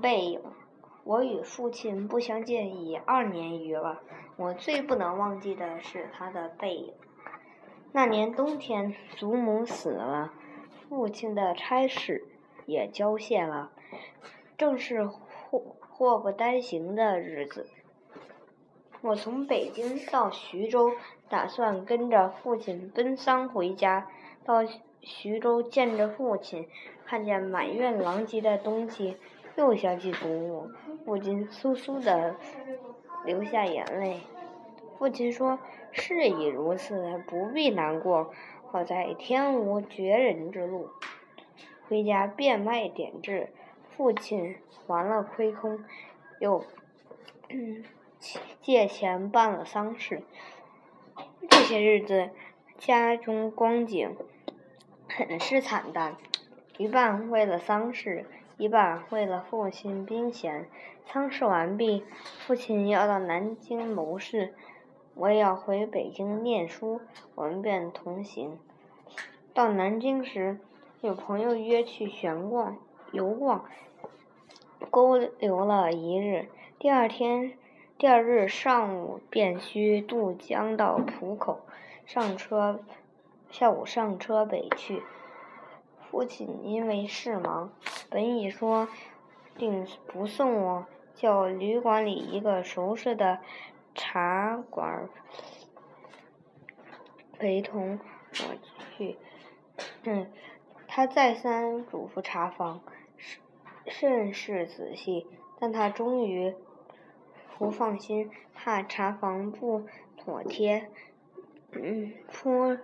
背影。我与父亲不相见已二年余了，我最不能忘记的是他的背影。那年冬天，祖母死了，父亲的差事也交卸了，正是祸祸不单行的日子。我从北京到徐州，打算跟着父亲奔丧回家。到徐州见着父亲，看见满院狼藉的东西，又想起祖母，不禁簌簌的流下眼泪。父亲说：“事已如此，不必难过。好在天无绝人之路。”回家变卖点痣，父亲还了亏空，又借钱办了丧事。这些日子，家中光景。很是惨淡，一半为了丧事，一半为了父亲兵衔。丧事完毕，父亲要到南京谋事，我也要回北京念书，我们便同行。到南京时，有朋友约去闲逛、游逛，勾留了一日。第二天，第二日上午便须渡江到浦口，上车。下午上车北去，父亲因为事忙，本已说定不送我，叫旅馆里一个熟识的茶馆陪同我去。嗯，他再三嘱咐茶房，甚是仔细，但他终于不放心，怕茶房不妥帖。嗯，颇。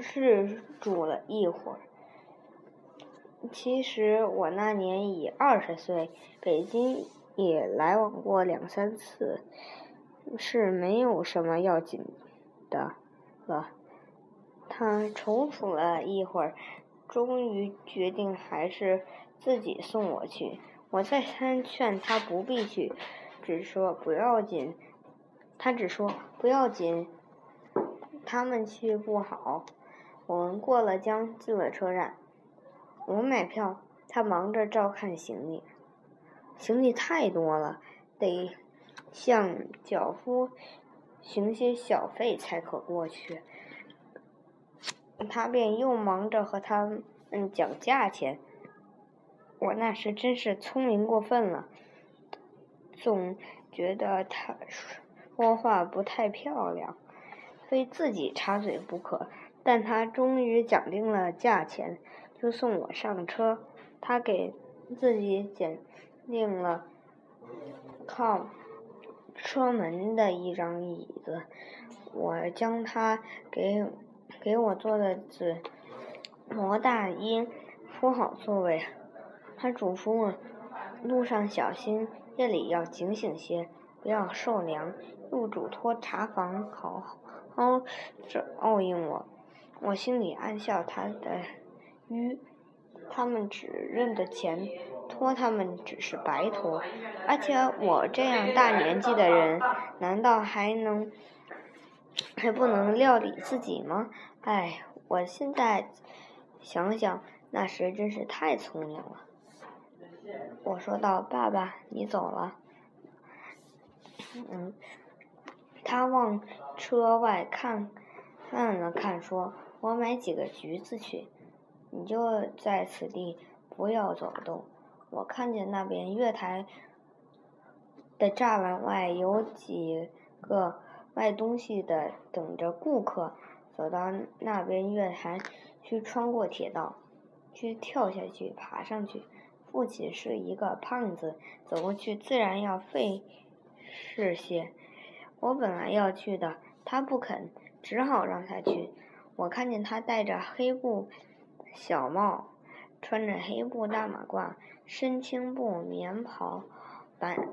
是住了一会儿。其实我那年已二十岁，北京也来往过两三次，是没有什么要紧的了。他踌躇了一会儿，终于决定还是自己送我去。我再三劝他不必去，只说不要紧。他只说不要紧，他们去不好。我们过了江，进了车站。我买票，他忙着照看行李。行李太多了，得向脚夫行些小费才可过去。他便又忙着和他们讲价钱。我那时真是聪明过分了，总觉得他说话不太漂亮，非自己插嘴不可。但他终于讲定了价钱，就送我上车。他给自己拣定了靠车门的一张椅子，我将他给给我做的紫罗大衣铺好座位。他嘱咐我路上小心，夜里要警醒些，不要受凉。又嘱托茶房好好照应我。我心里暗笑，他的愚，他们只认得钱，托他们只是白托，而且我这样大年纪的人，难道还能还不能料理自己吗？哎，我现在想想，那时真是太聪明了。我说道：“爸爸，你走了。”嗯，他往车外看看了看，说。我买几个橘子去，你就在此地，不要走动。我看见那边月台的栅栏外有几个卖东西的等着顾客，走到那边月台，去穿过铁道，去跳下去，爬上去。父亲是一个胖子，走过去自然要费事些。我本来要去的，他不肯，只好让他去。我看见他戴着黑布小帽，穿着黑布大马褂，身青布棉袍，蹒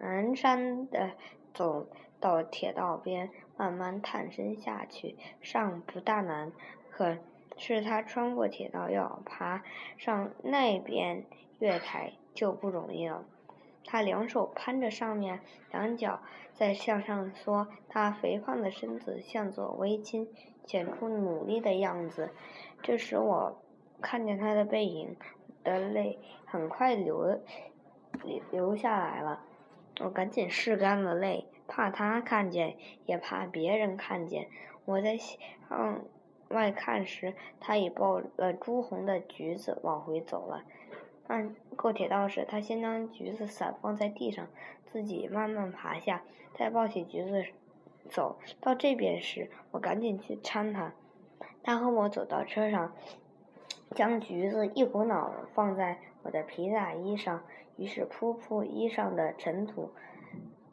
蹒跚的走到铁道边，慢慢探身下去，上不大难。可是他穿过铁道要爬上那边月台就不容易了。他两手攀着上面，两脚在向上缩，他肥胖的身子向左微倾。显出努力的样子，这时我看见他的背影，的泪很快流流下来了。我赶紧拭干了泪，怕他看见，也怕别人看见。我在向外看时，他已抱了朱红的橘子往回走了。按过铁道时，他先将橘子散放在地上，自己慢慢爬下，再抱起橘子走到这边时，我赶紧去搀他。他和我走到车上，将橘子一股脑放在我的皮大衣上，于是扑扑衣上的尘土、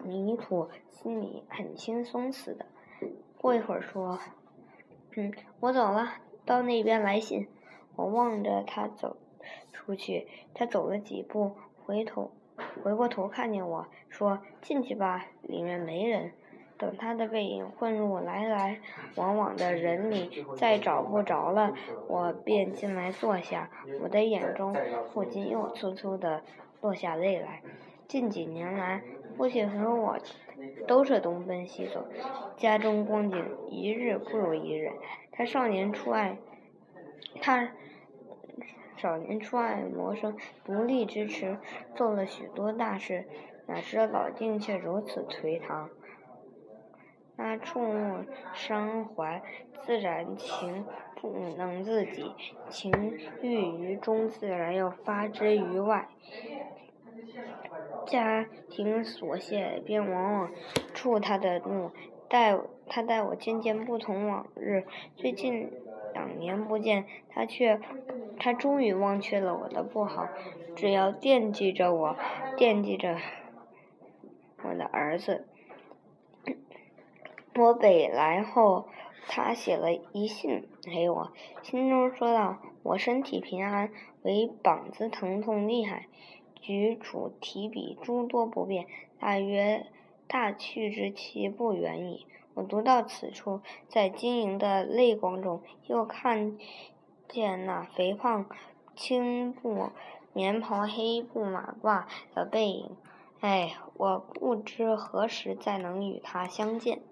泥土，心里很轻松似的。过一会儿说：“嗯，我走了，到那边来信。”我望着他走。出去，他走了几步，回头回过头看见我说：“进去吧，里面没人。”等他的背影混入来来往往的人里，再找不着了，我便进来坐下。我的眼中不禁又粗粗的落下泪来。近几年来，父亲和我都是东奔西走，家中光景一日不如一日。他少年初爱，他。少年出爱谋生，独立支持，做了许多大事，哪知老境却如此颓唐。他触目伤怀，自然情不能自己，情郁于中，自然要发之于外。家庭琐屑便往往触他的怒，待他待我渐渐不同往日，最近。两年不见，他却，他终于忘却了我的不好，只要惦记着我，惦记着我的儿子。我北来后，他写了一信给我，信中说道：“我身体平安，唯膀子疼痛厉害，举箸提笔诸多不便，大约大去之期不远矣。”我读到此处，在晶莹的泪光中，又看见那肥胖、青布棉袍、黑布马褂的背影。哎，我不知何时再能与他相见。